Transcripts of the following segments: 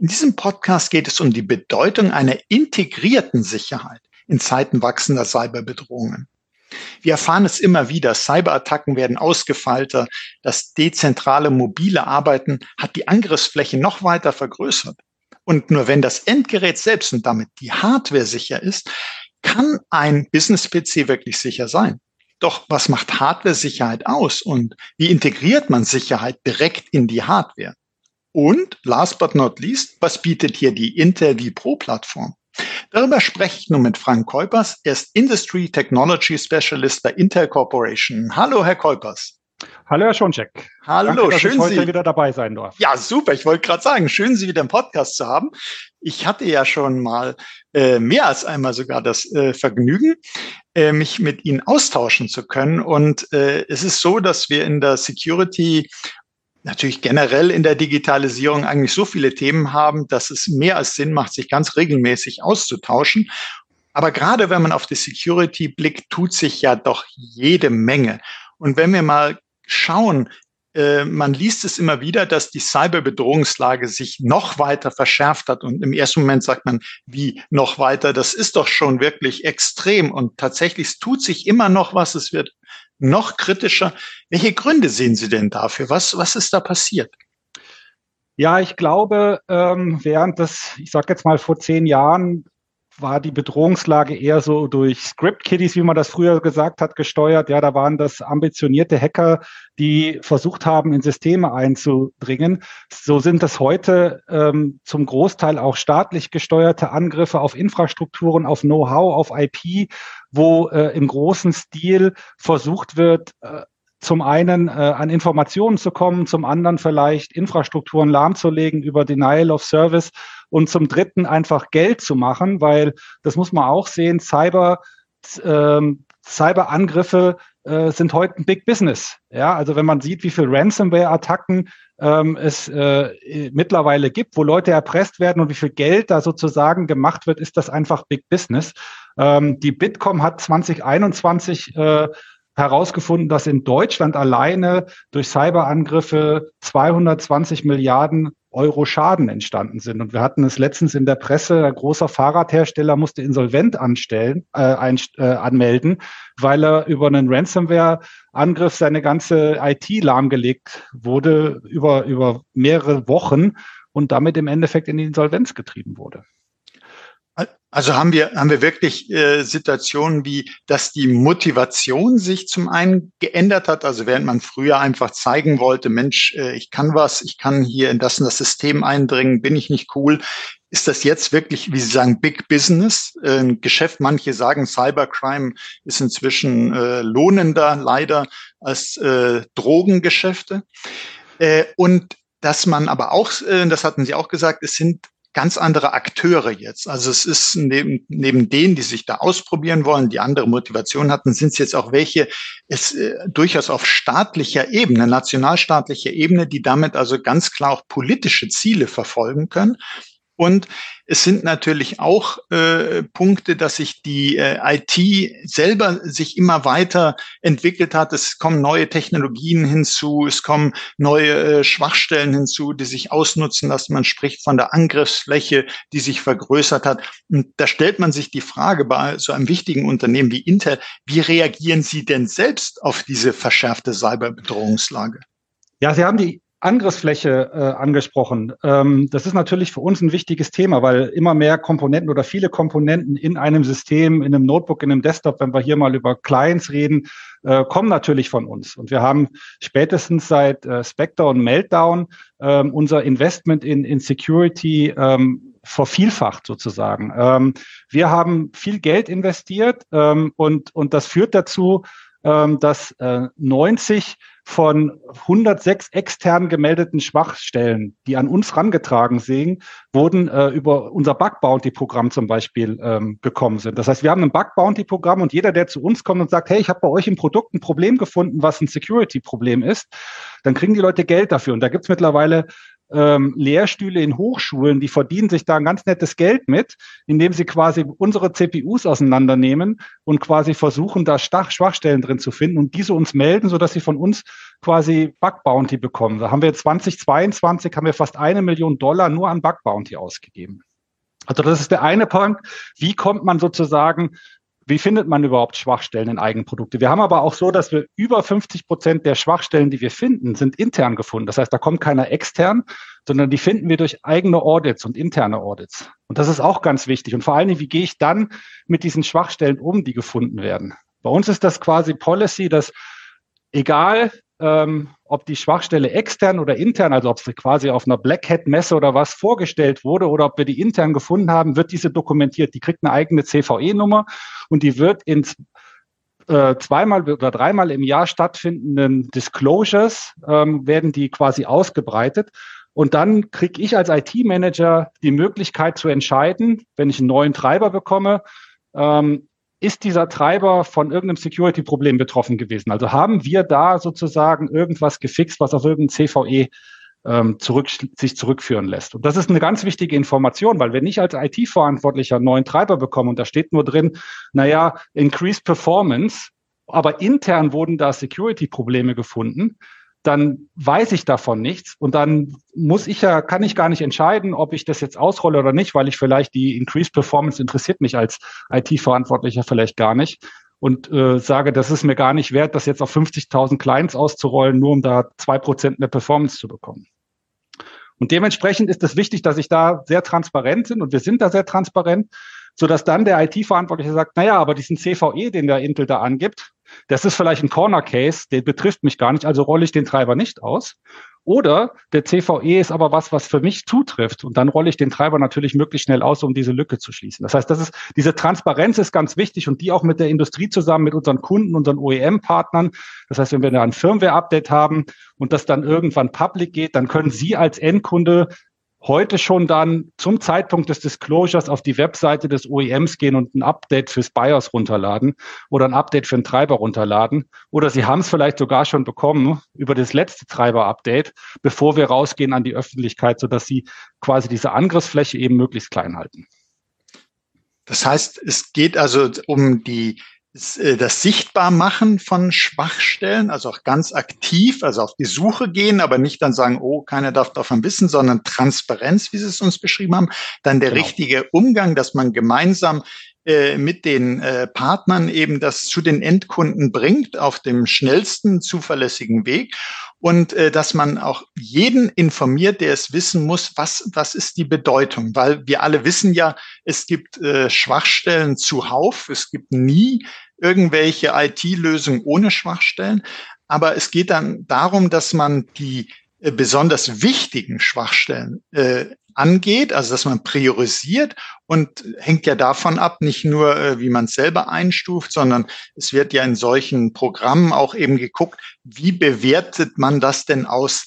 In diesem Podcast geht es um die Bedeutung einer integrierten Sicherheit in Zeiten wachsender Cyberbedrohungen. Wir erfahren es immer wieder, Cyberattacken werden ausgefeilter, das dezentrale mobile Arbeiten hat die Angriffsfläche noch weiter vergrößert. Und nur wenn das Endgerät selbst und damit die Hardware sicher ist, kann ein Business-PC wirklich sicher sein. Doch was macht Hardware-Sicherheit aus und wie integriert man Sicherheit direkt in die Hardware? Und last but not least, was bietet hier die Intel vPro Plattform? Darüber spreche ich nun mit Frank Keupers. Er ist Industry Technology Specialist bei Intel Corporation. Hallo, Herr Keupers. Hallo, Herr Schoncheck. Hallo, Danke, dass schön, ich heute Sie wieder dabei sein darf. Ja, super. Ich wollte gerade sagen, schön, Sie wieder im Podcast zu haben. Ich hatte ja schon mal äh, mehr als einmal sogar das äh, Vergnügen, äh, mich mit Ihnen austauschen zu können. Und äh, es ist so, dass wir in der Security natürlich generell in der Digitalisierung eigentlich so viele Themen haben, dass es mehr als Sinn macht, sich ganz regelmäßig auszutauschen. Aber gerade wenn man auf die Security blickt, tut sich ja doch jede Menge. Und wenn wir mal schauen, äh, man liest es immer wieder, dass die Cyberbedrohungslage sich noch weiter verschärft hat. Und im ersten Moment sagt man, wie noch weiter? Das ist doch schon wirklich extrem. Und tatsächlich, es tut sich immer noch was. Es wird noch kritischer. Welche Gründe sehen Sie denn dafür? Was, was ist da passiert? Ja, ich glaube, ähm, während das, ich sage jetzt mal vor zehn Jahren, war die Bedrohungslage eher so durch Script-Kiddies, wie man das früher gesagt hat, gesteuert. Ja, da waren das ambitionierte Hacker, die versucht haben, in Systeme einzudringen. So sind das heute ähm, zum Großteil auch staatlich gesteuerte Angriffe auf Infrastrukturen, auf Know-how, auf IP wo äh, im großen Stil versucht wird, äh, zum einen äh, an Informationen zu kommen, zum anderen vielleicht Infrastrukturen lahmzulegen über Denial of Service und zum dritten einfach Geld zu machen, weil das muss man auch sehen, Cyber, ähm, Cyberangriffe äh, sind heute ein Big Business. Ja, also wenn man sieht, wie viel Ransomware-Attacken ähm, es äh, mittlerweile gibt, wo Leute erpresst werden und wie viel Geld da sozusagen gemacht wird, ist das einfach Big Business. Ähm, die Bitkom hat 2021 äh, herausgefunden, dass in Deutschland alleine durch Cyberangriffe 220 Milliarden Euro Schaden entstanden sind. Und wir hatten es letztens in der Presse, ein großer Fahrradhersteller musste insolvent anstellen, äh, ein, äh, anmelden, weil er über einen Ransomware-Angriff seine ganze IT lahmgelegt wurde über, über mehrere Wochen und damit im Endeffekt in die Insolvenz getrieben wurde. Also haben wir, haben wir wirklich äh, Situationen wie, dass die Motivation sich zum einen geändert hat. Also während man früher einfach zeigen wollte, Mensch, äh, ich kann was, ich kann hier in das und das System eindringen, bin ich nicht cool. Ist das jetzt wirklich, wie Sie sagen, Big Business, äh, Geschäft? Manche sagen, Cybercrime ist inzwischen äh, lohnender leider als äh, Drogengeschäfte. Äh, und dass man aber auch, äh, das hatten Sie auch gesagt, es sind ganz andere Akteure jetzt. Also es ist neben, neben denen, die sich da ausprobieren wollen, die andere Motivation hatten, sind es jetzt auch welche, es äh, durchaus auf staatlicher Ebene, nationalstaatlicher Ebene, die damit also ganz klar auch politische Ziele verfolgen können. Und es sind natürlich auch äh, Punkte, dass sich die äh, IT selber sich immer weiter entwickelt hat. Es kommen neue Technologien hinzu, es kommen neue äh, Schwachstellen hinzu, die sich ausnutzen lassen. Man spricht von der Angriffsfläche, die sich vergrößert hat. Und da stellt man sich die Frage bei so einem wichtigen Unternehmen wie Intel, wie reagieren Sie denn selbst auf diese verschärfte Cyberbedrohungslage? Ja, Sie haben die Angriffsfläche äh, angesprochen. Ähm, das ist natürlich für uns ein wichtiges Thema, weil immer mehr Komponenten oder viele Komponenten in einem System, in einem Notebook, in einem Desktop, wenn wir hier mal über Clients reden, äh, kommen natürlich von uns. Und wir haben spätestens seit äh, Spectre und Meltdown ähm, unser Investment in, in Security ähm, vervielfacht sozusagen. Ähm, wir haben viel Geld investiert ähm, und, und das führt dazu, dass äh, 90 von 106 extern gemeldeten Schwachstellen, die an uns rangetragen sind, wurden äh, über unser Bug Bounty Programm zum Beispiel ähm, gekommen sind. Das heißt, wir haben ein Bug Bounty Programm und jeder, der zu uns kommt und sagt, hey, ich habe bei euch im Produkt ein Problem gefunden, was ein Security Problem ist, dann kriegen die Leute Geld dafür. Und da gibt's mittlerweile ähm, Lehrstühle in Hochschulen, die verdienen sich da ein ganz nettes Geld mit, indem sie quasi unsere CPUs auseinandernehmen und quasi versuchen, da Schwachstellen drin zu finden und diese uns melden, sodass sie von uns quasi Bug Bounty bekommen. Da haben wir 2022 haben wir fast eine Million Dollar nur an Bug Bounty ausgegeben. Also das ist der eine Punkt. Wie kommt man sozusagen wie findet man überhaupt Schwachstellen in Eigenprodukte? Wir haben aber auch so, dass wir über 50 Prozent der Schwachstellen, die wir finden, sind intern gefunden. Das heißt, da kommt keiner extern, sondern die finden wir durch eigene Audits und interne Audits. Und das ist auch ganz wichtig. Und vor allen Dingen, wie gehe ich dann mit diesen Schwachstellen um, die gefunden werden? Bei uns ist das quasi Policy, dass egal ähm, ob die Schwachstelle extern oder intern, also ob sie quasi auf einer Black Hat Messe oder was vorgestellt wurde oder ob wir die intern gefunden haben, wird diese dokumentiert. Die kriegt eine eigene CVE-Nummer und die wird in äh, zweimal oder dreimal im Jahr stattfindenden Disclosures ähm, werden die quasi ausgebreitet. Und dann kriege ich als IT-Manager die Möglichkeit zu entscheiden, wenn ich einen neuen Treiber bekomme, ähm, ist dieser Treiber von irgendeinem Security-Problem betroffen gewesen? Also haben wir da sozusagen irgendwas gefixt, was auf irgendein CVE ähm, zurück, sich zurückführen lässt? Und das ist eine ganz wichtige Information, weil wenn ich als IT-Verantwortlicher einen neuen Treiber bekomme und da steht nur drin, naja, increased performance, aber intern wurden da Security-Probleme gefunden, dann weiß ich davon nichts und dann muss ich ja, kann ich gar nicht entscheiden, ob ich das jetzt ausrolle oder nicht, weil ich vielleicht die Increased Performance interessiert mich als IT-Verantwortlicher vielleicht gar nicht und äh, sage, das ist mir gar nicht wert, das jetzt auf 50.000 Clients auszurollen, nur um da zwei Prozent mehr Performance zu bekommen. Und dementsprechend ist es wichtig, dass ich da sehr transparent sind und wir sind da sehr transparent, so dass dann der IT-Verantwortliche sagt, naja, aber diesen CVE, den der Intel da angibt, das ist vielleicht ein Corner Case, der betrifft mich gar nicht, also rolle ich den Treiber nicht aus. Oder der CVE ist aber was, was für mich zutrifft. Und dann rolle ich den Treiber natürlich möglichst schnell aus, um diese Lücke zu schließen. Das heißt, das ist, diese Transparenz ist ganz wichtig und die auch mit der Industrie zusammen, mit unseren Kunden, unseren OEM-Partnern. Das heißt, wenn wir da ein Firmware-Update haben und das dann irgendwann public geht, dann können Sie als Endkunde heute schon dann zum Zeitpunkt des Disclosures auf die Webseite des OEMs gehen und ein Update fürs BIOS runterladen oder ein Update für einen Treiber runterladen. Oder Sie haben es vielleicht sogar schon bekommen über das letzte Treiber-Update, bevor wir rausgehen an die Öffentlichkeit, sodass Sie quasi diese Angriffsfläche eben möglichst klein halten. Das heißt, es geht also um die das Sichtbarmachen von Schwachstellen, also auch ganz aktiv, also auf die Suche gehen, aber nicht dann sagen, oh, keiner darf davon wissen, sondern Transparenz, wie Sie es uns beschrieben haben. Dann der genau. richtige Umgang, dass man gemeinsam äh, mit den äh, Partnern eben das zu den Endkunden bringt auf dem schnellsten, zuverlässigen Weg. Und äh, dass man auch jeden informiert, der es wissen muss, was, was ist die Bedeutung, weil wir alle wissen ja, es gibt äh, Schwachstellen zuhauf, es gibt nie irgendwelche IT-Lösungen ohne Schwachstellen, aber es geht dann darum, dass man die äh, besonders wichtigen Schwachstellen äh, angeht, also dass man priorisiert und hängt ja davon ab, nicht nur, äh, wie man es selber einstuft, sondern es wird ja in solchen Programmen auch eben geguckt, wie bewertet man das denn aus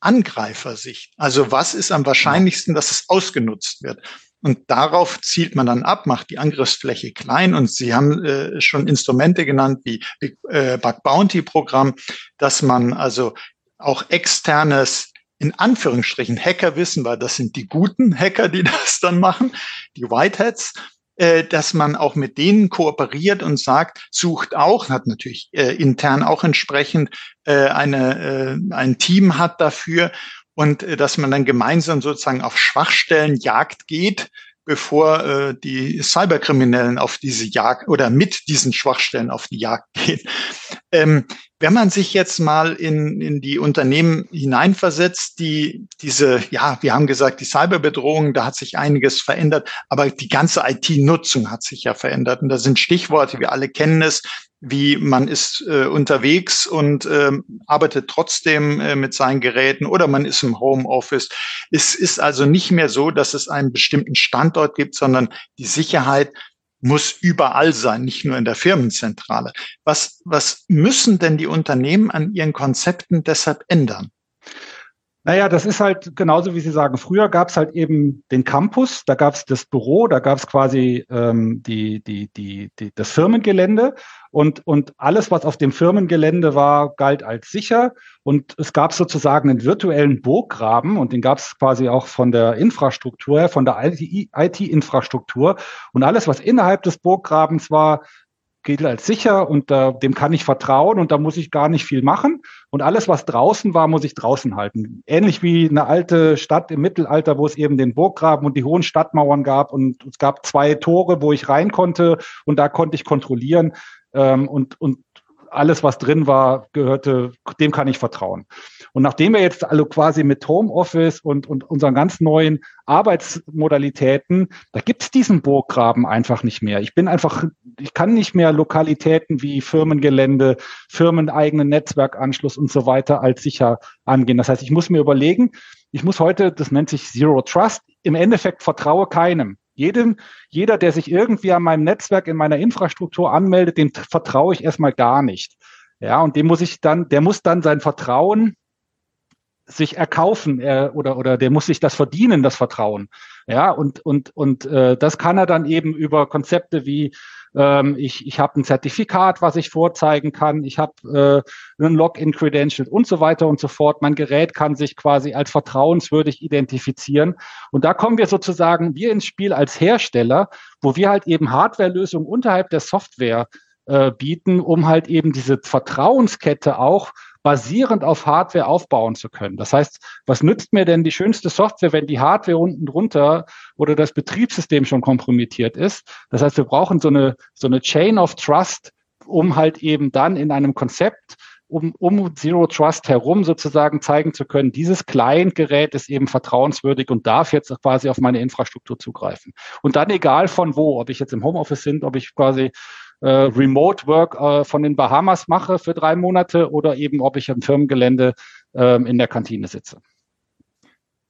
Angreifersicht? Also was ist am wahrscheinlichsten, dass es ausgenutzt wird? Und darauf zielt man dann ab, macht die Angriffsfläche klein. Und Sie haben äh, schon Instrumente genannt wie äh, Bug Bounty Programm, dass man also auch externes in Anführungsstrichen Hacker wissen, weil das sind die guten Hacker, die das dann machen, die Whiteheads, äh, dass man auch mit denen kooperiert und sagt, sucht auch, hat natürlich äh, intern auch entsprechend äh, eine, äh, ein Team hat dafür und äh, dass man dann gemeinsam sozusagen auf Schwachstellen Jagd geht, bevor äh, die Cyberkriminellen auf diese Jagd oder mit diesen Schwachstellen auf die Jagd gehen. Ähm, wenn man sich jetzt mal in, in die Unternehmen hineinversetzt, die diese, ja, wir haben gesagt, die Cyberbedrohung, da hat sich einiges verändert, aber die ganze IT-Nutzung hat sich ja verändert. Und da sind Stichworte, wir alle kennen es, wie man ist äh, unterwegs und äh, arbeitet trotzdem äh, mit seinen Geräten oder man ist im Homeoffice. Es ist also nicht mehr so, dass es einen bestimmten Standort gibt, sondern die Sicherheit muss überall sein, nicht nur in der Firmenzentrale. Was, was müssen denn die Unternehmen an ihren Konzepten deshalb ändern? Naja, das ist halt genauso, wie Sie sagen. Früher gab es halt eben den Campus, da gab es das Büro, da gab es quasi ähm, die, die, die, die, das Firmengelände und, und alles, was auf dem Firmengelände war, galt als sicher. Und es gab sozusagen einen virtuellen Burggraben und den gab es quasi auch von der Infrastruktur her, von der IT-Infrastruktur. Und alles, was innerhalb des Burggrabens war, gilt als sicher und äh, dem kann ich vertrauen und da muss ich gar nicht viel machen. Und alles, was draußen war, muss ich draußen halten. Ähnlich wie eine alte Stadt im Mittelalter, wo es eben den Burggraben und die hohen Stadtmauern gab und es gab zwei Tore, wo ich rein konnte und da konnte ich kontrollieren ähm, und, und alles, was drin war, gehörte, dem kann ich vertrauen. Und nachdem wir jetzt alle quasi mit Homeoffice und, und unseren ganz neuen Arbeitsmodalitäten, da gibt es diesen Burggraben einfach nicht mehr. Ich bin einfach, ich kann nicht mehr Lokalitäten wie Firmengelände, firmeneigenen Netzwerkanschluss und so weiter als sicher angehen. Das heißt, ich muss mir überlegen, ich muss heute, das nennt sich Zero Trust, im Endeffekt vertraue keinem. Jedem, jeder, der sich irgendwie an meinem Netzwerk, in meiner Infrastruktur anmeldet, dem vertraue ich erstmal gar nicht. Ja, und dem muss ich dann, der muss dann sein Vertrauen sich erkaufen äh, oder oder der muss sich das verdienen, das Vertrauen. Ja, und und und äh, das kann er dann eben über Konzepte wie ähm, ich ich habe ein Zertifikat, was ich vorzeigen kann, ich habe äh, ein Login-Credential und so weiter und so fort. Mein Gerät kann sich quasi als vertrauenswürdig identifizieren. Und da kommen wir sozusagen wir ins Spiel als Hersteller, wo wir halt eben Hardware-Lösungen unterhalb der Software äh, bieten, um halt eben diese Vertrauenskette auch basierend auf Hardware aufbauen zu können. Das heißt, was nützt mir denn die schönste Software, wenn die Hardware unten drunter oder das Betriebssystem schon kompromittiert ist? Das heißt, wir brauchen so eine, so eine Chain of Trust, um halt eben dann in einem Konzept um, um Zero Trust herum sozusagen zeigen zu können, dieses Client-Gerät ist eben vertrauenswürdig und darf jetzt quasi auf meine Infrastruktur zugreifen. Und dann egal von wo, ob ich jetzt im Homeoffice bin, ob ich quasi äh, Remote Work äh, von den Bahamas mache für drei Monate oder eben ob ich am Firmengelände äh, in der Kantine sitze.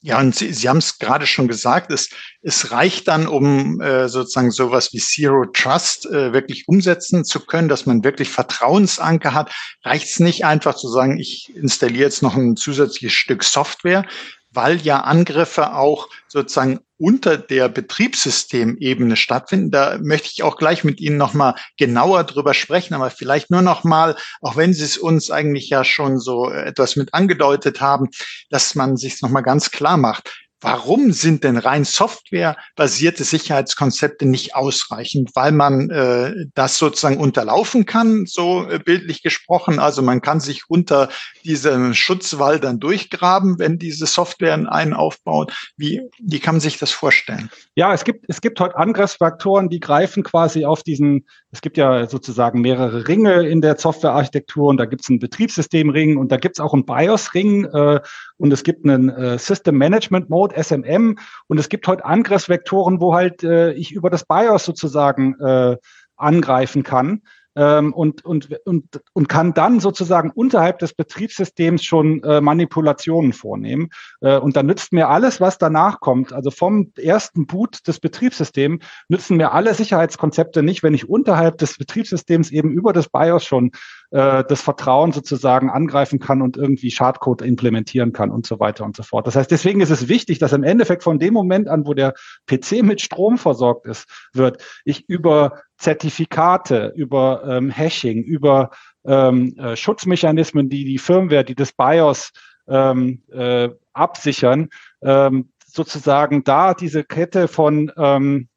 Ja, und Sie, Sie haben es gerade schon gesagt, es, es reicht dann, um äh, sozusagen sowas wie Zero Trust äh, wirklich umsetzen zu können, dass man wirklich Vertrauensanker hat. Reicht es nicht einfach zu sagen, ich installiere jetzt noch ein zusätzliches Stück Software, weil ja Angriffe auch sozusagen unter der Betriebssystemebene stattfinden. Da möchte ich auch gleich mit Ihnen nochmal genauer drüber sprechen, aber vielleicht nur nochmal, auch wenn Sie es uns eigentlich ja schon so etwas mit angedeutet haben, dass man sich nochmal ganz klar macht. Warum sind denn rein softwarebasierte Sicherheitskonzepte nicht ausreichend? Weil man äh, das sozusagen unterlaufen kann, so äh, bildlich gesprochen. Also man kann sich unter diesem Schutzwall dann durchgraben, wenn diese Software einen aufbaut. Wie, wie kann man sich das vorstellen? Ja, es gibt, es gibt heute Angriffsfaktoren, die greifen quasi auf diesen, es gibt ja sozusagen mehrere Ringe in der Softwarearchitektur und da gibt es einen Betriebssystemring und da gibt es auch einen BIOS-Ring äh, und es gibt einen äh, System Management Mode, SMM, und es gibt heute Angriffsvektoren, wo halt äh, ich über das BIOS sozusagen äh, angreifen kann ähm, und, und, und, und kann dann sozusagen unterhalb des Betriebssystems schon äh, Manipulationen vornehmen. Äh, und dann nützt mir alles, was danach kommt, also vom ersten Boot des Betriebssystems, nützen mir alle Sicherheitskonzepte nicht, wenn ich unterhalb des Betriebssystems eben über das BIOS schon äh, das Vertrauen sozusagen angreifen kann und irgendwie Schadcode implementieren kann und so weiter und so fort. Das heißt, deswegen ist es wichtig, dass im Endeffekt von dem Moment an, wo der PC mit Strom versorgt ist, wird, ich über Zertifikate, über ähm, Hashing, über ähm, äh, Schutzmechanismen, die die Firmware, die das BIOS ähm, äh, absichern, ähm, sozusagen da diese Kette von ähm,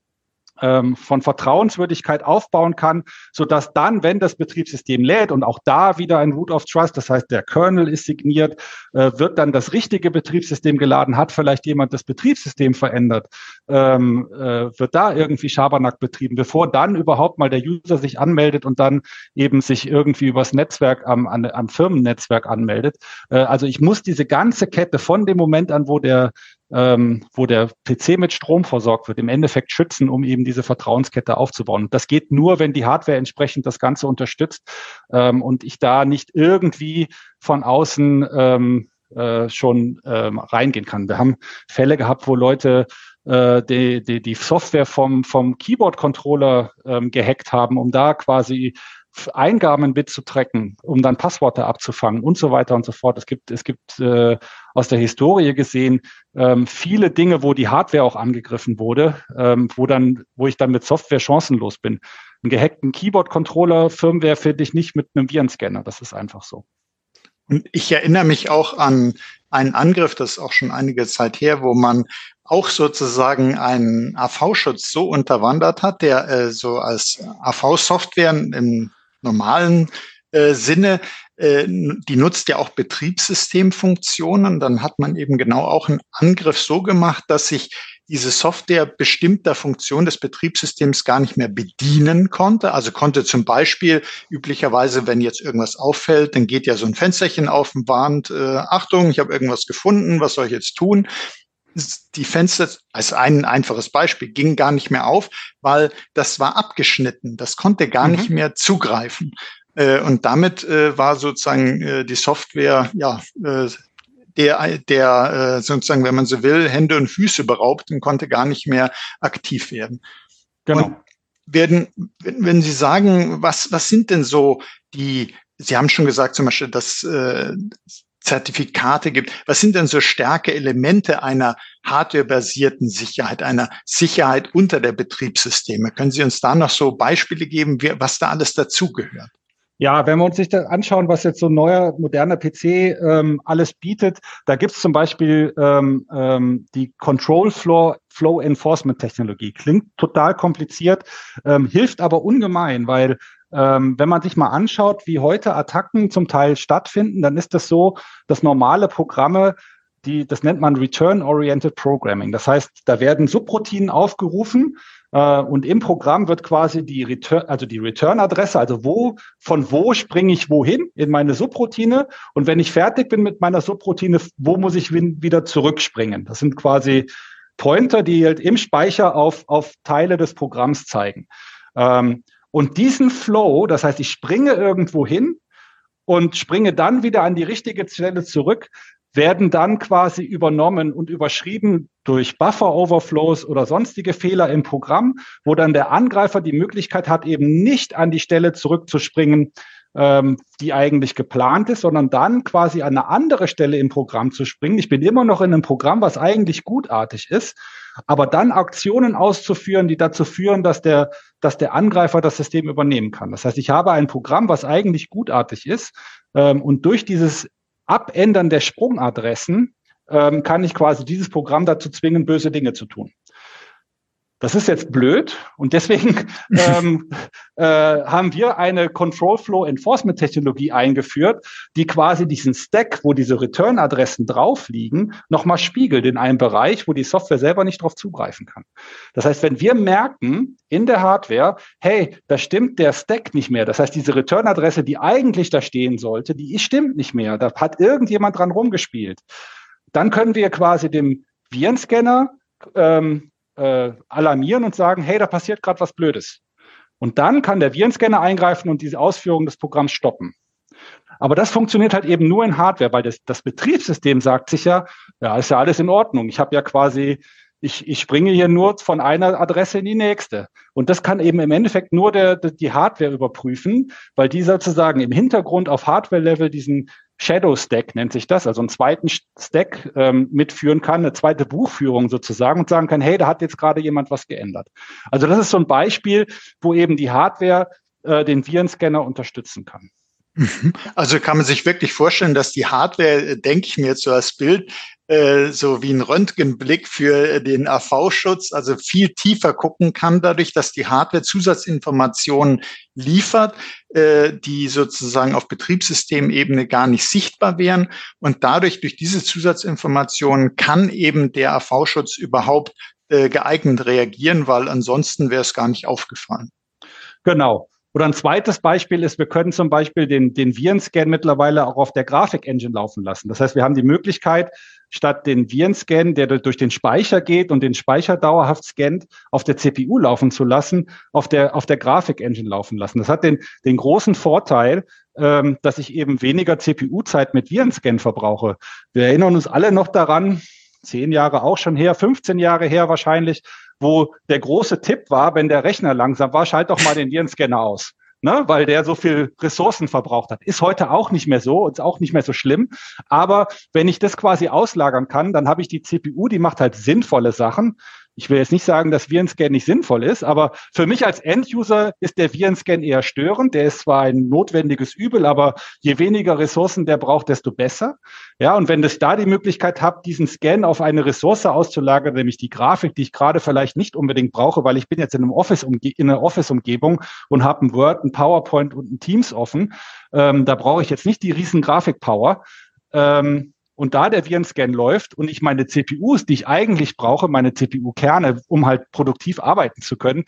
ähm, von Vertrauenswürdigkeit aufbauen kann, so dass dann, wenn das Betriebssystem lädt und auch da wieder ein Root of Trust, das heißt der Kernel ist signiert, äh, wird dann das richtige Betriebssystem geladen, hat vielleicht jemand das Betriebssystem verändert, ähm, äh, wird da irgendwie Schabernack betrieben, bevor dann überhaupt mal der User sich anmeldet und dann eben sich irgendwie übers Netzwerk am, an, am Firmennetzwerk anmeldet. Äh, also ich muss diese ganze Kette von dem Moment an, wo der ähm, wo der PC mit Strom versorgt wird, im Endeffekt schützen, um eben diese Vertrauenskette aufzubauen. Das geht nur, wenn die Hardware entsprechend das Ganze unterstützt ähm, und ich da nicht irgendwie von außen ähm, äh, schon ähm, reingehen kann. Wir haben Fälle gehabt, wo Leute äh, die, die, die Software vom, vom Keyboard-Controller ähm, gehackt haben, um da quasi Eingaben mitzutracken, um dann Passworte abzufangen und so weiter und so fort. Es gibt, es gibt äh, aus der Historie gesehen ähm, viele Dinge, wo die Hardware auch angegriffen wurde, ähm, wo dann, wo ich dann mit Software chancenlos bin. Einen gehackten Keyboard-Controller, Firmware finde ich nicht mit einem Virenscanner. Das ist einfach so. Und ich erinnere mich auch an einen Angriff, das ist auch schon einige Zeit her, wo man auch sozusagen einen AV-Schutz so unterwandert hat, der äh, so als AV-Software im normalen äh, Sinne, äh, die nutzt ja auch Betriebssystemfunktionen. Dann hat man eben genau auch einen Angriff so gemacht, dass sich diese Software bestimmter Funktion des Betriebssystems gar nicht mehr bedienen konnte. Also konnte zum Beispiel üblicherweise, wenn jetzt irgendwas auffällt, dann geht ja so ein Fensterchen auf und warnt, äh, Achtung, ich habe irgendwas gefunden, was soll ich jetzt tun? Die Fenster, als ein einfaches Beispiel, ging gar nicht mehr auf, weil das war abgeschnitten. Das konnte gar mhm. nicht mehr zugreifen. Äh, und damit äh, war sozusagen äh, die Software, ja, äh, der, der äh, sozusagen, wenn man so will, Hände und Füße beraubt und konnte gar nicht mehr aktiv werden. Genau. Und werden, wenn, wenn Sie sagen, was, was sind denn so die, Sie haben schon gesagt, zum Beispiel, dass äh, Zertifikate gibt. Was sind denn so starke Elemente einer hardwarebasierten Sicherheit, einer Sicherheit unter der Betriebssysteme? Können Sie uns da noch so Beispiele geben, was da alles dazugehört? Ja, wenn wir uns sich da anschauen, was jetzt so ein neuer, moderner PC ähm, alles bietet, da gibt es zum Beispiel ähm, ähm, die Control Flow, Flow Enforcement Technologie. Klingt total kompliziert, ähm, hilft aber ungemein, weil ähm, wenn man sich mal anschaut, wie heute Attacken zum Teil stattfinden, dann ist das so, dass normale Programme die, das nennt man Return-Oriented Programming. Das heißt, da werden Subroutinen aufgerufen äh, und im Programm wird quasi die Return, also die Return-Adresse, also wo, von wo springe ich wohin in meine Subroutine und wenn ich fertig bin mit meiner Subroutine, wo muss ich wieder zurückspringen? Das sind quasi Pointer, die halt im Speicher auf, auf Teile des Programms zeigen. Ähm, und diesen Flow, das heißt, ich springe irgendwo hin und springe dann wieder an die richtige Stelle zurück, werden dann quasi übernommen und überschrieben durch Buffer-Overflows oder sonstige Fehler im Programm, wo dann der Angreifer die Möglichkeit hat, eben nicht an die Stelle zurückzuspringen, ähm, die eigentlich geplant ist, sondern dann quasi an eine andere Stelle im Programm zu springen. Ich bin immer noch in einem Programm, was eigentlich gutartig ist, aber dann Aktionen auszuführen, die dazu führen, dass der, dass der Angreifer das System übernehmen kann. Das heißt, ich habe ein Programm, was eigentlich gutartig ist, ähm, und durch dieses Abändern der Sprungadressen ähm, kann ich quasi dieses Programm dazu zwingen, böse Dinge zu tun. Das ist jetzt blöd und deswegen ähm, äh, haben wir eine Control Flow Enforcement Technologie eingeführt, die quasi diesen Stack, wo diese Return-Adressen drauf liegen, nochmal spiegelt in einem Bereich, wo die Software selber nicht drauf zugreifen kann. Das heißt, wenn wir merken in der Hardware, hey, da stimmt der Stack nicht mehr, das heißt, diese Return-Adresse, die eigentlich da stehen sollte, die stimmt nicht mehr, da hat irgendjemand dran rumgespielt, dann können wir quasi dem Virenscanner ähm, äh, alarmieren und sagen, hey, da passiert gerade was Blödes. Und dann kann der Virenscanner eingreifen und diese Ausführung des Programms stoppen. Aber das funktioniert halt eben nur in Hardware, weil das, das Betriebssystem sagt sich ja, ja, ist ja alles in Ordnung. Ich habe ja quasi, ich, ich springe hier nur von einer Adresse in die nächste. Und das kann eben im Endeffekt nur der, die Hardware überprüfen, weil die sozusagen im Hintergrund auf Hardware-Level diesen Shadow Stack nennt sich das, also einen zweiten Stack ähm, mitführen kann, eine zweite Buchführung sozusagen und sagen kann, hey, da hat jetzt gerade jemand was geändert. Also das ist so ein Beispiel, wo eben die Hardware äh, den Virenscanner unterstützen kann. Mhm. Also kann man sich wirklich vorstellen, dass die Hardware, äh, denke ich mir jetzt so als Bild, äh, so wie ein Röntgenblick für den AV-Schutz, also viel tiefer gucken kann, dadurch, dass die Hardware Zusatzinformationen liefert, äh, die sozusagen auf Betriebssystemebene gar nicht sichtbar wären. Und dadurch, durch diese Zusatzinformationen, kann eben der AV-Schutz überhaupt äh, geeignet reagieren, weil ansonsten wäre es gar nicht aufgefallen. Genau. Oder ein zweites Beispiel ist, wir können zum Beispiel den, den Virenscan mittlerweile auch auf der Grafik-Engine laufen lassen. Das heißt, wir haben die Möglichkeit, statt den Virenscan, der durch den Speicher geht und den Speicher dauerhaft scannt, auf der CPU laufen zu lassen, auf der, auf der Grafik-Engine laufen lassen. Das hat den, den großen Vorteil, ähm, dass ich eben weniger CPU-Zeit mit Virenscan verbrauche. Wir erinnern uns alle noch daran, zehn Jahre auch schon her, 15 Jahre her wahrscheinlich, wo der große Tipp war, wenn der Rechner langsam war, schalt doch mal den Virenscanner aus. Ne, weil der so viel Ressourcen verbraucht hat. Ist heute auch nicht mehr so, ist auch nicht mehr so schlimm. Aber wenn ich das quasi auslagern kann, dann habe ich die CPU, die macht halt sinnvolle Sachen ich will jetzt nicht sagen, dass Virenscan nicht sinnvoll ist, aber für mich als End-User ist der Virenscan eher störend. Der ist zwar ein notwendiges Übel, aber je weniger Ressourcen der braucht, desto besser. Ja, und wenn ich da die Möglichkeit habe, diesen Scan auf eine Ressource auszulagern, nämlich die Grafik, die ich gerade vielleicht nicht unbedingt brauche, weil ich bin jetzt in einem Office in einer Office-Umgebung und habe ein Word, ein PowerPoint und ein Teams offen, ähm, da brauche ich jetzt nicht die riesen Grafik-Power. Ähm, und da der Virenscan läuft und ich meine CPUs, die ich eigentlich brauche, meine CPU-Kerne, um halt produktiv arbeiten zu können,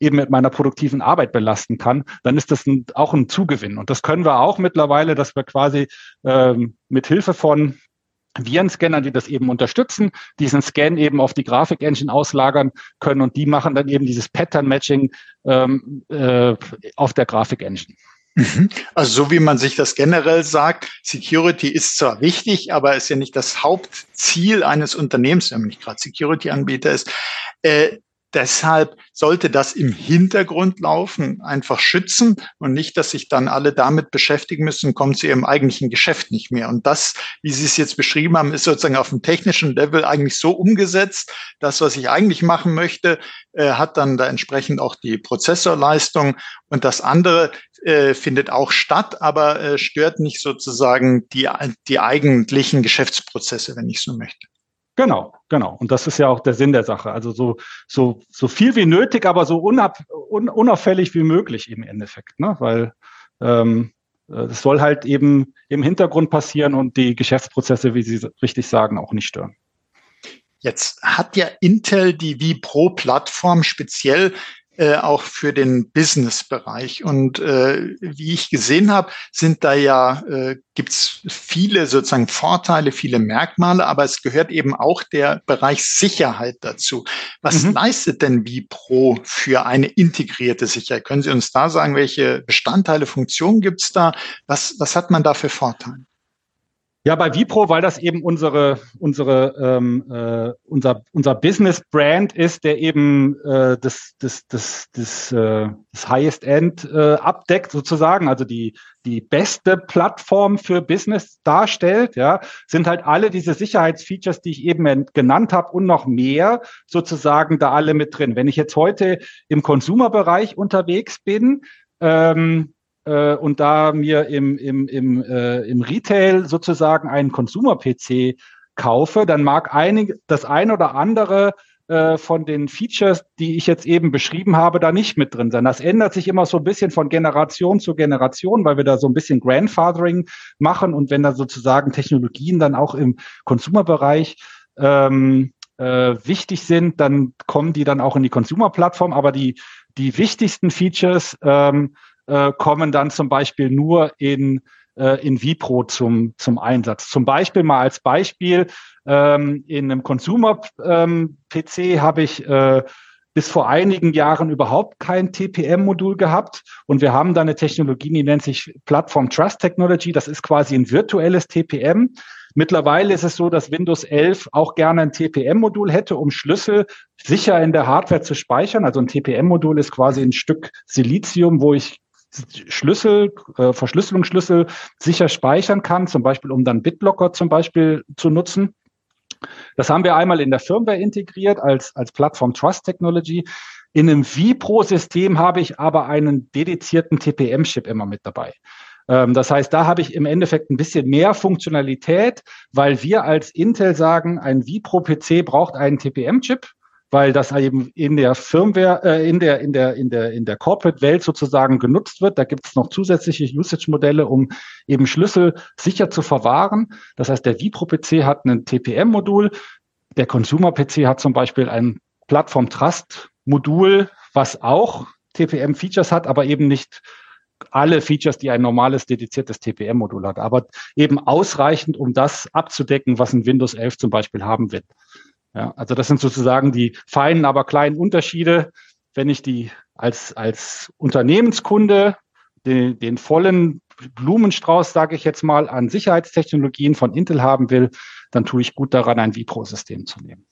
eben mit meiner produktiven Arbeit belasten kann, dann ist das ein, auch ein Zugewinn. Und das können wir auch mittlerweile, dass wir quasi ähm, mit Hilfe von Virenscannern, die das eben unterstützen, diesen Scan eben auf die Grafik-Engine auslagern können und die machen dann eben dieses Pattern-Matching ähm, äh, auf der Grafik-Engine. Mhm. Also so wie man sich das generell sagt, Security ist zwar wichtig, aber ist ja nicht das Hauptziel eines Unternehmens, wenn man nicht gerade Security-Anbieter ist. Äh, Deshalb sollte das im Hintergrund laufen, einfach schützen und nicht, dass sich dann alle damit beschäftigen müssen, kommen zu ihrem eigentlichen Geschäft nicht mehr. Und das, wie Sie es jetzt beschrieben haben, ist sozusagen auf dem technischen Level eigentlich so umgesetzt. Das, was ich eigentlich machen möchte, äh, hat dann da entsprechend auch die Prozessorleistung und das andere äh, findet auch statt, aber äh, stört nicht sozusagen die, die eigentlichen Geschäftsprozesse, wenn ich so möchte. Genau, genau. Und das ist ja auch der Sinn der Sache. Also so, so, so viel wie nötig, aber so unab, un, unauffällig wie möglich im Endeffekt, ne? Weil ähm, das äh, soll halt eben im Hintergrund passieren und die Geschäftsprozesse, wie Sie richtig sagen, auch nicht stören. Jetzt hat ja Intel die vPro-Plattform speziell äh, auch für den Business-Bereich. Und äh, wie ich gesehen habe, sind da ja, äh, gibt's viele sozusagen Vorteile, viele Merkmale, aber es gehört eben auch der Bereich Sicherheit dazu. Was mhm. leistet denn Vipro für eine integrierte Sicherheit? Können Sie uns da sagen, welche Bestandteile, Funktionen gibt's da? Was, was hat man da für Vorteile? Ja, bei Vipro, weil das eben unsere, unsere, ähm, äh, unser, unser Business-Brand ist, der eben äh, das, das, das, das, äh, das Highest End äh, abdeckt sozusagen, also die, die beste Plattform für Business darstellt, ja, sind halt alle diese Sicherheitsfeatures, die ich eben genannt habe und noch mehr sozusagen da alle mit drin. Wenn ich jetzt heute im Consumer-Bereich unterwegs bin, ähm, äh, und da mir im, im, im, äh, im Retail sozusagen einen Consumer-PC kaufe, dann mag einig, das ein oder andere äh, von den Features, die ich jetzt eben beschrieben habe, da nicht mit drin sein. Das ändert sich immer so ein bisschen von Generation zu Generation, weil wir da so ein bisschen Grandfathering machen und wenn da sozusagen Technologien dann auch im Consumer-Bereich ähm, äh, wichtig sind, dann kommen die dann auch in die Consumer-Plattform. Aber die, die wichtigsten Features ähm, äh, kommen dann zum Beispiel nur in, äh, in Vipro zum, zum Einsatz. Zum Beispiel mal als Beispiel, ähm, in einem Consumer-PC ähm, habe ich äh, bis vor einigen Jahren überhaupt kein TPM-Modul gehabt. Und wir haben da eine Technologie, die nennt sich Platform Trust Technology. Das ist quasi ein virtuelles TPM. Mittlerweile ist es so, dass Windows 11 auch gerne ein TPM-Modul hätte, um Schlüssel sicher in der Hardware zu speichern. Also ein TPM-Modul ist quasi ein Stück Silizium, wo ich Schlüssel, äh, Verschlüsselungsschlüssel sicher speichern kann, zum Beispiel um dann BitLocker zum Beispiel zu nutzen. Das haben wir einmal in der Firmware integriert als, als Plattform Trust Technology. In einem vPro-System habe ich aber einen dedizierten TPM-Chip immer mit dabei. Ähm, das heißt, da habe ich im Endeffekt ein bisschen mehr Funktionalität, weil wir als Intel sagen, ein vPro-PC braucht einen TPM-Chip weil das eben in der Firmware, äh, in der, in der, in der, in der Corporate-Welt sozusagen genutzt wird. Da gibt es noch zusätzliche Usage-Modelle, um eben Schlüssel sicher zu verwahren. Das heißt, der Vipro-PC hat ein TPM-Modul. Der Consumer-PC hat zum Beispiel ein Plattform-Trust-Modul, was auch TPM-Features hat, aber eben nicht alle Features, die ein normales dediziertes TPM-Modul hat, aber eben ausreichend, um das abzudecken, was ein Windows 11 zum Beispiel haben wird. Ja, also das sind sozusagen die feinen, aber kleinen Unterschiede. Wenn ich die als, als Unternehmenskunde den, den vollen Blumenstrauß, sage ich jetzt mal, an Sicherheitstechnologien von Intel haben will, dann tue ich gut daran, ein Vipro-System zu nehmen.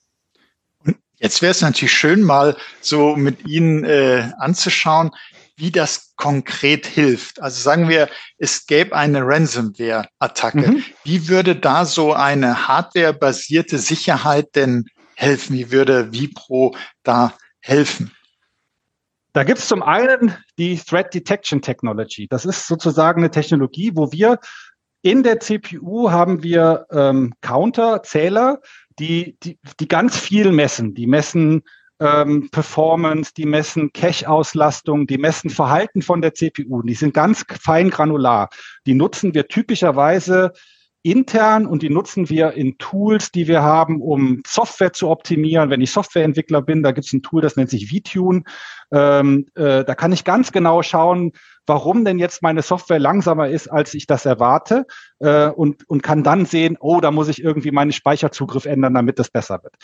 Jetzt wäre es natürlich schön, mal so mit Ihnen äh, anzuschauen, wie das konkret hilft. Also sagen wir, es gäbe eine Ransomware-Attacke. Mhm. Wie würde da so eine hardwarebasierte Sicherheit denn helfen? Wie würde Vipro da helfen? Da gibt es zum einen die Threat Detection Technology. Das ist sozusagen eine Technologie, wo wir in der CPU haben wir ähm, Counter, Zähler, die, die, die ganz viel messen. Die messen ähm, Performance, die messen Cache-Auslastung, die messen Verhalten von der CPU. Die sind ganz fein granular. Die nutzen wir typischerweise intern und die nutzen wir in Tools, die wir haben, um Software zu optimieren. Wenn ich Softwareentwickler bin, da gibt es ein Tool, das nennt sich VTune. Ähm, äh, da kann ich ganz genau schauen, warum denn jetzt meine Software langsamer ist, als ich das erwarte äh, und, und kann dann sehen, oh, da muss ich irgendwie meinen Speicherzugriff ändern, damit das besser wird.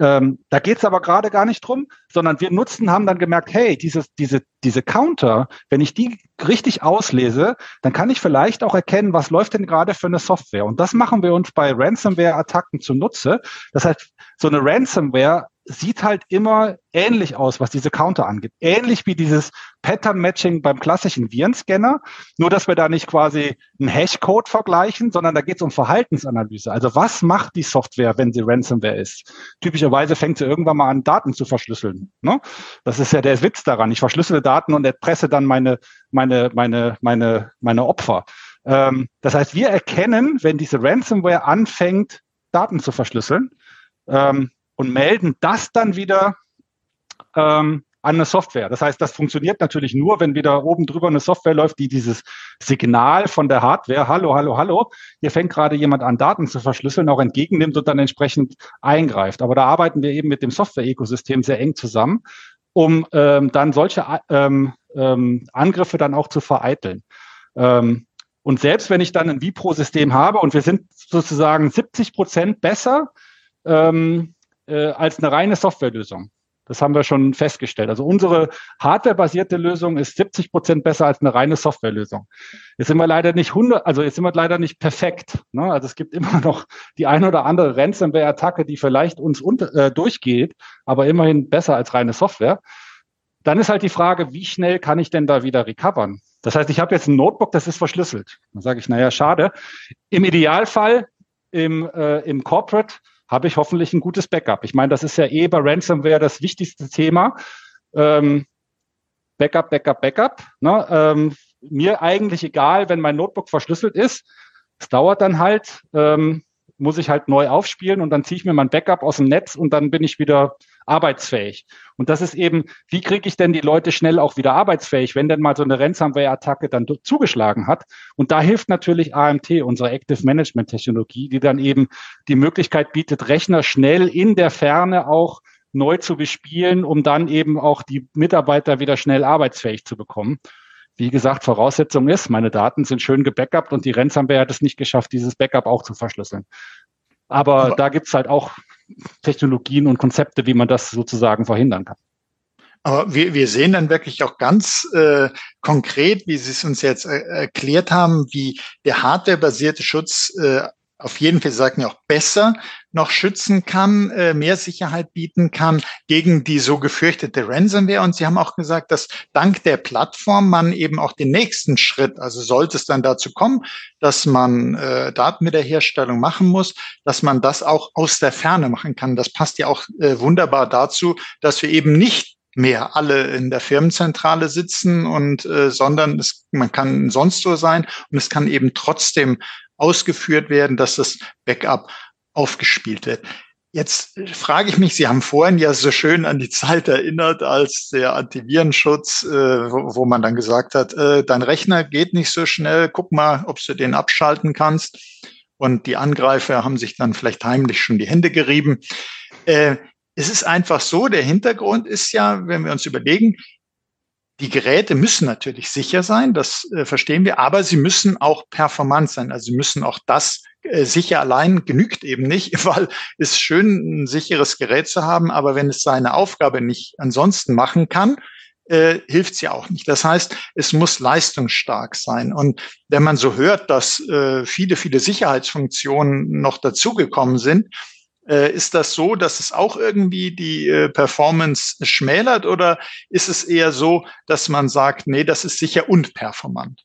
Ähm, da geht es aber gerade gar nicht drum, sondern wir nutzen, haben dann gemerkt, hey, dieses, diese, diese Counter, wenn ich die richtig auslese, dann kann ich vielleicht auch erkennen, was läuft denn gerade für eine Software. Und das machen wir uns bei Ransomware-Attacken zunutze. Das heißt, so eine Ransomware sieht halt immer ähnlich aus, was diese Counter angeht. Ähnlich wie dieses Pattern-Matching beim klassischen Virenscanner, nur dass wir da nicht quasi einen Hashcode vergleichen, sondern da geht es um Verhaltensanalyse. Also was macht die Software, wenn sie Ransomware ist? Typischerweise fängt sie irgendwann mal an, Daten zu verschlüsseln. Ne? Das ist ja der Witz daran. Ich verschlüssele Daten und erpresse dann meine, meine, meine, meine, meine Opfer. Ähm, das heißt, wir erkennen, wenn diese Ransomware anfängt, Daten zu verschlüsseln, ähm, und melden das dann wieder ähm, an eine Software. Das heißt, das funktioniert natürlich nur, wenn wieder oben drüber eine Software läuft, die dieses Signal von der Hardware, hallo, hallo, hallo, hier fängt gerade jemand an, Daten zu verschlüsseln, auch entgegennimmt und dann entsprechend eingreift. Aber da arbeiten wir eben mit dem Software-Ökosystem sehr eng zusammen, um ähm, dann solche ähm, ähm, Angriffe dann auch zu vereiteln. Ähm, und selbst wenn ich dann ein Vipro-System habe und wir sind sozusagen 70 Prozent besser, ähm, äh, als eine reine Softwarelösung. Das haben wir schon festgestellt. Also unsere hardwarebasierte Lösung ist 70 Prozent besser als eine reine Softwarelösung. Jetzt sind wir leider nicht 100, also jetzt sind wir leider nicht perfekt. Ne? Also es gibt immer noch die eine oder andere Ransomware-Attacke, die vielleicht uns unter, äh, durchgeht, aber immerhin besser als reine Software. Dann ist halt die Frage, wie schnell kann ich denn da wieder recovern? Das heißt, ich habe jetzt ein Notebook, das ist verschlüsselt. Dann sage ich, naja, schade. Im Idealfall im, äh, im Corporate habe ich hoffentlich ein gutes Backup. Ich meine, das ist ja eh bei Ransomware das wichtigste Thema. Ähm, Backup, Backup, Backup. Ne? Ähm, mir eigentlich egal, wenn mein Notebook verschlüsselt ist. Es dauert dann halt, ähm, muss ich halt neu aufspielen und dann ziehe ich mir mein Backup aus dem Netz und dann bin ich wieder arbeitsfähig. Und das ist eben, wie kriege ich denn die Leute schnell auch wieder arbeitsfähig, wenn denn mal so eine Ransomware-Attacke dann zugeschlagen hat? Und da hilft natürlich AMT, unsere Active Management Technologie, die dann eben die Möglichkeit bietet, Rechner schnell in der Ferne auch neu zu bespielen, um dann eben auch die Mitarbeiter wieder schnell arbeitsfähig zu bekommen. Wie gesagt, Voraussetzung ist, meine Daten sind schön gebackupt und die Ransomware hat es nicht geschafft, dieses Backup auch zu verschlüsseln. Aber, Aber da gibt's halt auch Technologien und Konzepte, wie man das sozusagen verhindern kann. Aber wir, wir sehen dann wirklich auch ganz äh, konkret, wie Sie es uns jetzt äh, erklärt haben, wie der hardwarebasierte Schutz äh, auf jeden Fall, Sie sagten ja auch, besser noch schützen kann, äh, mehr Sicherheit bieten kann gegen die so gefürchtete Ransomware. Und Sie haben auch gesagt, dass dank der Plattform man eben auch den nächsten Schritt, also sollte es dann dazu kommen, dass man äh, Datenwiederherstellung machen muss, dass man das auch aus der Ferne machen kann. Das passt ja auch äh, wunderbar dazu, dass wir eben nicht mehr alle in der Firmenzentrale sitzen und äh, sondern es, man kann sonst so sein und es kann eben trotzdem ausgeführt werden, dass das Backup aufgespielt wird. Jetzt frage ich mich, Sie haben vorhin ja so schön an die Zeit erinnert, als der Antivirenschutz, äh, wo, wo, man dann gesagt hat, äh, dein Rechner geht nicht so schnell, guck mal, ob du den abschalten kannst. Und die Angreifer haben sich dann vielleicht heimlich schon die Hände gerieben. Äh, es ist einfach so, der Hintergrund ist ja, wenn wir uns überlegen, die Geräte müssen natürlich sicher sein, das äh, verstehen wir, aber sie müssen auch performant sein. Also sie müssen auch das äh, sicher allein genügt eben nicht, weil es schön ein sicheres Gerät zu haben, aber wenn es seine Aufgabe nicht ansonsten machen kann, äh, hilft ja auch nicht. Das heißt, es muss leistungsstark sein. Und wenn man so hört, dass äh, viele, viele Sicherheitsfunktionen noch dazugekommen sind, äh, ist das so, dass es auch irgendwie die äh, Performance schmälert oder ist es eher so, dass man sagt, nee, das ist sicher unperformant?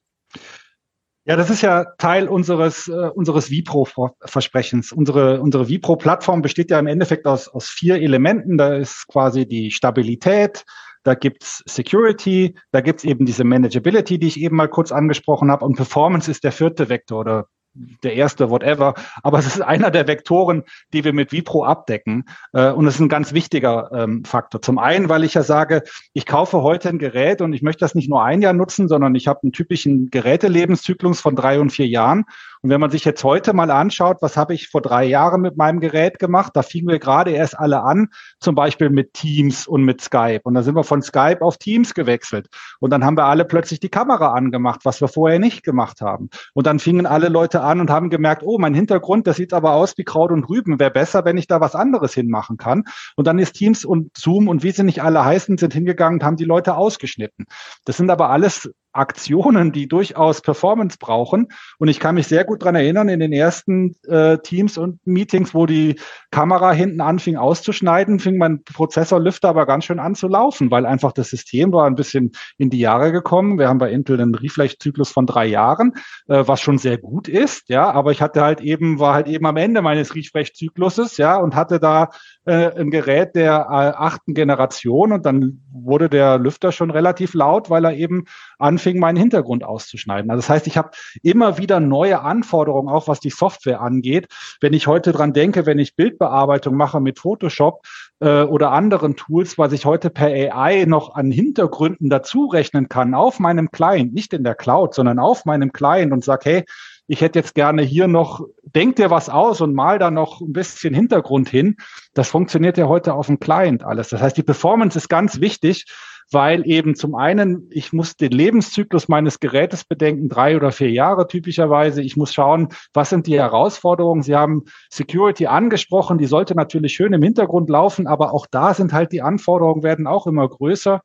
Ja, das ist ja Teil unseres, äh, unseres Vipro-Versprechens. Unsere, unsere Vipro-Plattform besteht ja im Endeffekt aus, aus vier Elementen. Da ist quasi die Stabilität, da gibt's Security, da gibt's eben diese Manageability, die ich eben mal kurz angesprochen habe. Und Performance ist der vierte Vektor oder der erste, whatever. Aber es ist einer der Vektoren, die wir mit Vipro abdecken. Äh, und es ist ein ganz wichtiger ähm, Faktor. Zum einen, weil ich ja sage, ich kaufe heute ein Gerät und ich möchte das nicht nur ein Jahr nutzen, sondern ich habe einen typischen Gerätelebenszyklus von drei und vier Jahren. Und wenn man sich jetzt heute mal anschaut, was habe ich vor drei Jahren mit meinem Gerät gemacht, da fingen wir gerade erst alle an, zum Beispiel mit Teams und mit Skype. Und da sind wir von Skype auf Teams gewechselt. Und dann haben wir alle plötzlich die Kamera angemacht, was wir vorher nicht gemacht haben. Und dann fingen alle Leute an und haben gemerkt, oh, mein Hintergrund, das sieht aber aus wie Kraut und Rüben. Wäre besser, wenn ich da was anderes hinmachen kann. Und dann ist Teams und Zoom und wie sie nicht alle heißen, sind hingegangen und haben die Leute ausgeschnitten. Das sind aber alles Aktionen, die durchaus Performance brauchen. Und ich kann mich sehr gut dran erinnern, in den ersten äh, Teams und Meetings, wo die Kamera hinten anfing auszuschneiden, fing mein Prozessorlüfter aber ganz schön an zu laufen, weil einfach das System war ein bisschen in die Jahre gekommen. Wir haben bei Intel einen Reflex-Zyklus von drei Jahren, äh, was schon sehr gut ist, ja, aber ich hatte halt eben, war halt eben am Ende meines Reflex-Zykluses, ja, und hatte da äh, ein Gerät der äh, achten Generation und dann wurde der Lüfter schon relativ laut, weil er eben anfing, meinen Hintergrund auszuschneiden. Also das heißt, ich habe immer wieder neue Anforderungen, auch was die Software angeht. Wenn ich heute dran denke, wenn ich Bildbearbeitung mache mit Photoshop äh, oder anderen Tools, was ich heute per AI noch an Hintergründen dazu rechnen kann, auf meinem Client, nicht in der Cloud, sondern auf meinem Client und sage, hey, ich hätte jetzt gerne hier noch, denk dir was aus und mal da noch ein bisschen Hintergrund hin. Das funktioniert ja heute auf dem Client alles. Das heißt, die Performance ist ganz wichtig, weil eben zum einen, ich muss den Lebenszyklus meines Gerätes bedenken, drei oder vier Jahre typischerweise. Ich muss schauen, was sind die Herausforderungen. Sie haben Security angesprochen, die sollte natürlich schön im Hintergrund laufen, aber auch da sind halt die Anforderungen werden auch immer größer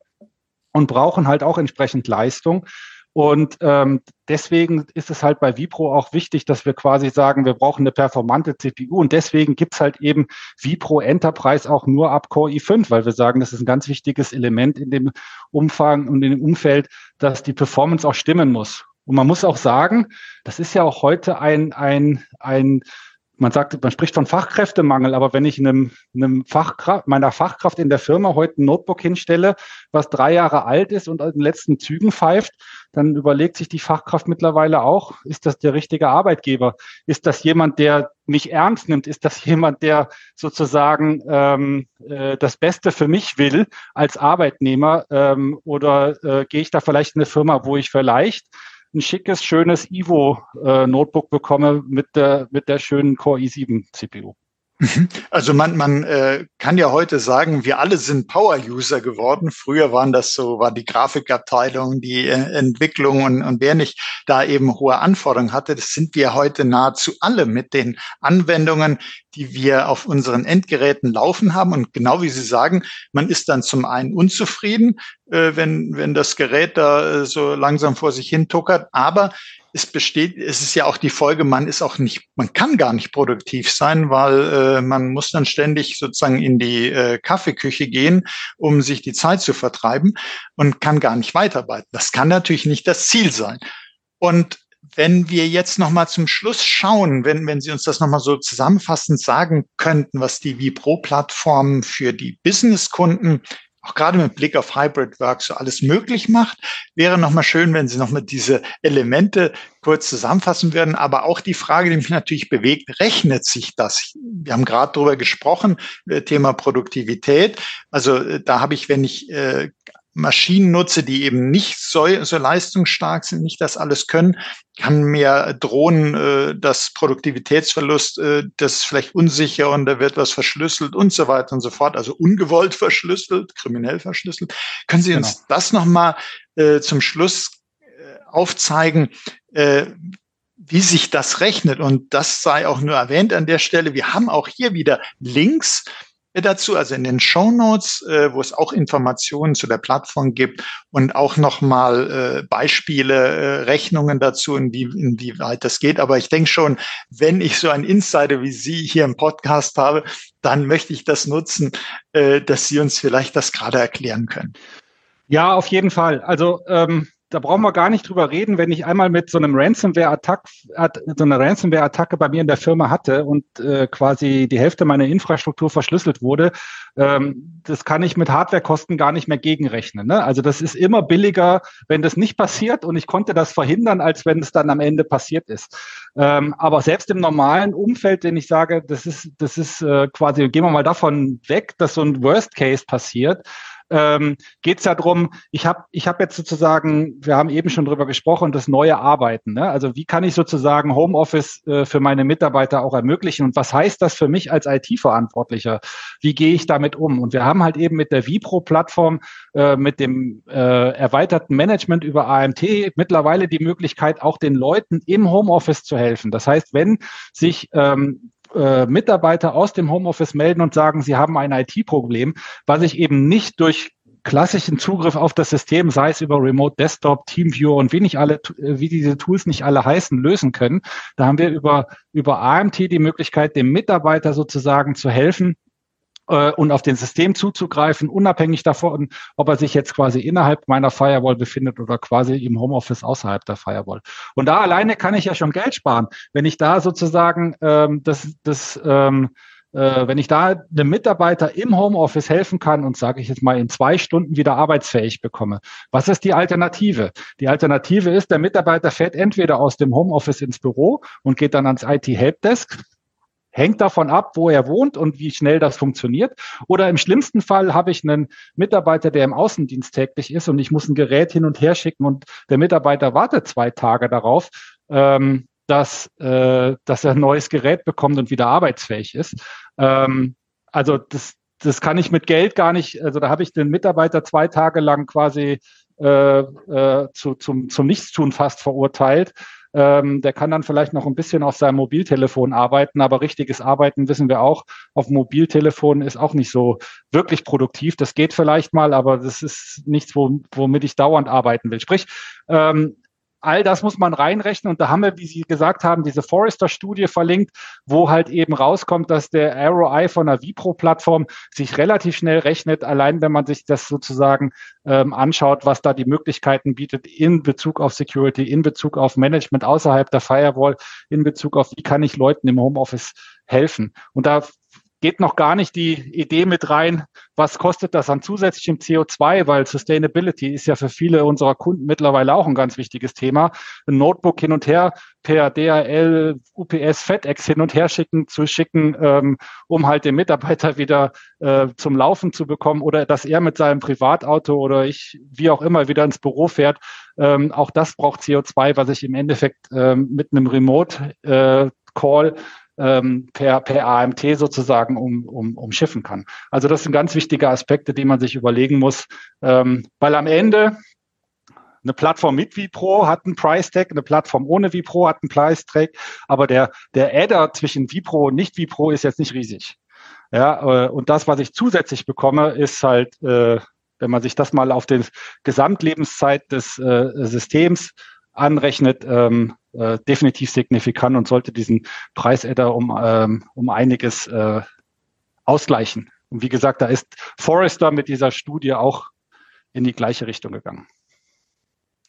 und brauchen halt auch entsprechend Leistung. Und ähm, deswegen ist es halt bei Vipro auch wichtig, dass wir quasi sagen, wir brauchen eine performante CPU. Und deswegen gibt's halt eben Vipro Enterprise auch nur ab Core i5, weil wir sagen, das ist ein ganz wichtiges Element in dem Umfang und in dem Umfeld, dass die Performance auch stimmen muss. Und man muss auch sagen, das ist ja auch heute ein, ein, ein man sagt, man spricht von Fachkräftemangel, aber wenn ich einem, einem Fachkraft, meiner Fachkraft in der Firma heute ein Notebook hinstelle, was drei Jahre alt ist und in den letzten Zügen pfeift, dann überlegt sich die Fachkraft mittlerweile auch, ist das der richtige Arbeitgeber? Ist das jemand, der mich ernst nimmt? Ist das jemand, der sozusagen ähm, äh, das Beste für mich will als Arbeitnehmer? Ähm, oder äh, gehe ich da vielleicht in eine Firma, wo ich vielleicht ein schickes, schönes Ivo-Notebook äh, bekomme mit der, mit der schönen Core i7-CPU. Mhm. Also man, man äh, kann ja heute sagen, wir alle sind Power-User geworden. Früher waren das so, war die Grafikabteilung, die äh, Entwicklung und, und wer nicht da eben hohe Anforderungen hatte, das sind wir heute nahezu alle mit den Anwendungen, die wir auf unseren Endgeräten laufen haben. Und genau wie Sie sagen, man ist dann zum einen unzufrieden, äh, wenn, wenn das Gerät da äh, so langsam vor sich hin tuckert, aber es besteht, es ist ja auch die Folge, man ist auch nicht, man kann gar nicht produktiv sein, weil äh, man muss dann ständig sozusagen in die äh, Kaffeeküche gehen, um sich die Zeit zu vertreiben und kann gar nicht weiterarbeiten. Das kann natürlich nicht das Ziel sein. Und wenn wir jetzt noch mal zum Schluss schauen, wenn, wenn Sie uns das noch mal so zusammenfassend sagen könnten, was die Vipro-Plattform für die Businesskunden auch gerade mit Blick auf Hybrid Work so alles möglich macht. Wäre nochmal schön, wenn Sie nochmal diese Elemente kurz zusammenfassen würden. Aber auch die Frage, die mich natürlich bewegt, rechnet sich das? Wir haben gerade darüber gesprochen, äh, Thema Produktivität. Also äh, da habe ich, wenn ich äh, Maschinen nutze, die eben nicht so, so leistungsstark sind, nicht das alles können, kann mir drohen, äh, dass Produktivitätsverlust, äh, das ist vielleicht unsicher und da wird was verschlüsselt und so weiter und so fort, also ungewollt verschlüsselt, kriminell verschlüsselt. Können Sie uns genau. das nochmal äh, zum Schluss äh, aufzeigen, äh, wie sich das rechnet? Und das sei auch nur erwähnt an der Stelle. Wir haben auch hier wieder Links dazu, also in den Show Notes, äh, wo es auch Informationen zu der Plattform gibt und auch nochmal äh, Beispiele, äh, Rechnungen dazu, inwie, inwieweit das geht. Aber ich denke schon, wenn ich so einen Insider wie Sie hier im Podcast habe, dann möchte ich das nutzen, äh, dass Sie uns vielleicht das gerade erklären können. Ja, auf jeden Fall. Also ähm, da brauchen wir gar nicht drüber reden, wenn ich einmal mit so einem Ransomware-Attack, so einer Ransomware-Attacke bei mir in der Firma hatte und äh, quasi die Hälfte meiner Infrastruktur verschlüsselt wurde, ähm, das kann ich mit Hardwarekosten gar nicht mehr gegenrechnen. Ne? Also das ist immer billiger, wenn das nicht passiert und ich konnte das verhindern, als wenn es dann am Ende passiert ist. Ähm, aber selbst im normalen Umfeld, den ich sage, das ist, das ist äh, quasi, gehen wir mal davon weg, dass so ein Worst Case passiert, ähm, geht es ja darum, ich habe ich hab jetzt sozusagen, wir haben eben schon drüber gesprochen, das neue Arbeiten. Ne? Also wie kann ich sozusagen Homeoffice äh, für meine Mitarbeiter auch ermöglichen und was heißt das für mich als IT-Verantwortlicher? Wie gehe ich damit um? Und wir haben halt eben mit der Vipro-Plattform, äh, mit dem äh, erweiterten Management über AMT mittlerweile die Möglichkeit, auch den Leuten im Homeoffice zu helfen. Das heißt, wenn sich ähm, äh, Mitarbeiter aus dem Homeoffice melden und sagen, sie haben ein IT-Problem, was ich eben nicht durch klassischen Zugriff auf das System, sei es über Remote Desktop, Teamviewer und wie nicht alle, äh, wie diese Tools nicht alle heißen, lösen können. Da haben wir über, über AMT die Möglichkeit, dem Mitarbeiter sozusagen zu helfen, äh, und auf den System zuzugreifen, unabhängig davon, ob er sich jetzt quasi innerhalb meiner Firewall befindet oder quasi im Homeoffice außerhalb der Firewall. Und da alleine kann ich ja schon Geld sparen, wenn ich da sozusagen ähm, das, das ähm, äh, wenn ich da einem Mitarbeiter im Homeoffice helfen kann und sage ich jetzt mal in zwei Stunden wieder arbeitsfähig bekomme, was ist die Alternative? Die Alternative ist, der Mitarbeiter fährt entweder aus dem Homeoffice ins Büro und geht dann ans IT-Helpdesk, hängt davon ab, wo er wohnt und wie schnell das funktioniert. Oder im schlimmsten Fall habe ich einen Mitarbeiter, der im Außendienst täglich ist und ich muss ein Gerät hin und her schicken und der Mitarbeiter wartet zwei Tage darauf, ähm, dass, äh, dass er ein neues Gerät bekommt und wieder arbeitsfähig ist. Ähm, also das, das kann ich mit Geld gar nicht, also da habe ich den Mitarbeiter zwei Tage lang quasi äh, äh, zu, zum, zum Nichtstun fast verurteilt ähm, der kann dann vielleicht noch ein bisschen auf seinem Mobiltelefon arbeiten, aber richtiges Arbeiten wissen wir auch. Auf Mobiltelefon ist auch nicht so wirklich produktiv. Das geht vielleicht mal, aber das ist nichts, womit ich dauernd arbeiten will. Sprich, ähm, all das muss man reinrechnen. Und da haben wir, wie Sie gesagt haben, diese Forrester-Studie verlinkt, wo halt eben rauskommt, dass der ROI von der Vipro-Plattform sich relativ schnell rechnet, allein wenn man sich das sozusagen ähm, anschaut, was da die Möglichkeiten bietet in Bezug auf Security, in Bezug auf Management außerhalb der Firewall, in Bezug auf, wie kann ich Leuten im Homeoffice helfen. Und da geht noch gar nicht die Idee mit rein, was kostet das an zusätzlichem CO2, weil Sustainability ist ja für viele unserer Kunden mittlerweile auch ein ganz wichtiges Thema. Ein Notebook hin und her per DHL, UPS, FedEx hin und her schicken, zu schicken, ähm, um halt den Mitarbeiter wieder äh, zum Laufen zu bekommen oder dass er mit seinem Privatauto oder ich, wie auch immer, wieder ins Büro fährt. Ähm, auch das braucht CO2, was ich im Endeffekt ähm, mit einem Remote äh, ähm, per, per AMT sozusagen um, um, umschiffen kann. Also das sind ganz wichtige Aspekte, die man sich überlegen muss, ähm, weil am Ende eine Plattform mit Vipro hat einen Price Tag, eine Plattform ohne Vipro hat einen Price Tag, aber der, der Adder zwischen Vipro und nicht Vipro ist jetzt nicht riesig. Ja, äh, und das, was ich zusätzlich bekomme, ist halt, äh, wenn man sich das mal auf die Gesamtlebenszeit des äh, Systems anrechnet, ähm, äh, definitiv signifikant und sollte diesen Preisadder um, ähm, um einiges äh, ausgleichen. Und wie gesagt, da ist Forrester mit dieser Studie auch in die gleiche Richtung gegangen.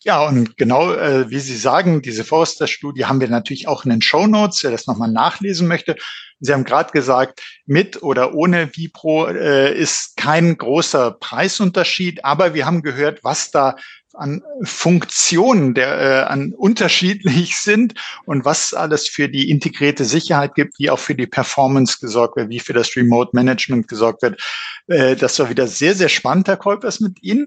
Ja, und genau äh, wie Sie sagen, diese Forrester-Studie haben wir natürlich auch in den Show Notes, wer das nochmal nachlesen möchte. Sie haben gerade gesagt, mit oder ohne Vipro äh, ist kein großer Preisunterschied, aber wir haben gehört, was da an Funktionen der äh, an unterschiedlich sind und was alles für die integrierte Sicherheit gibt, wie auch für die Performance gesorgt wird, wie für das Remote Management gesorgt wird. Äh, das war wieder sehr, sehr spannend, Herr Kolpers, mit Ihnen.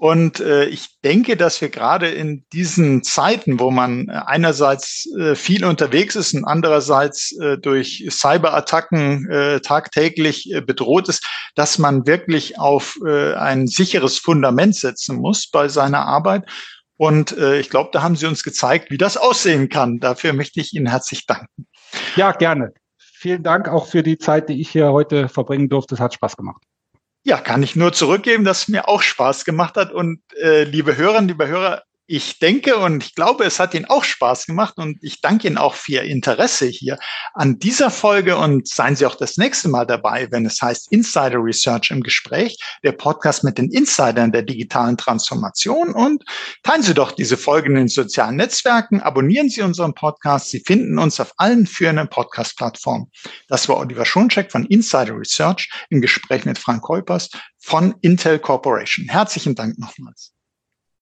Und äh, ich denke, dass wir gerade in diesen Zeiten, wo man äh, einerseits äh, viel unterwegs ist und andererseits äh, durch Cyberattacken äh, tagtäglich äh, bedroht ist, dass man wirklich auf äh, ein sicheres Fundament setzen muss bei seiner Arbeit. Und äh, ich glaube, da haben Sie uns gezeigt, wie das aussehen kann. Dafür möchte ich Ihnen herzlich danken. Ja, gerne. vielen Dank auch für die Zeit, die ich hier heute verbringen durfte. Es hat Spaß gemacht. Ja, kann ich nur zurückgeben, dass es mir auch Spaß gemacht hat. Und äh, liebe Hörerinnen, liebe Hörer, ich denke und ich glaube, es hat Ihnen auch Spaß gemacht und ich danke Ihnen auch für Ihr Interesse hier an dieser Folge und seien Sie auch das nächste Mal dabei, wenn es heißt Insider Research im Gespräch, der Podcast mit den Insidern der digitalen Transformation und teilen Sie doch diese Folge in den sozialen Netzwerken, abonnieren Sie unseren Podcast, Sie finden uns auf allen führenden Podcast-Plattformen. Das war Oliver Schoncheck von Insider Research im Gespräch mit Frank Kolpers von Intel Corporation. Herzlichen Dank nochmals.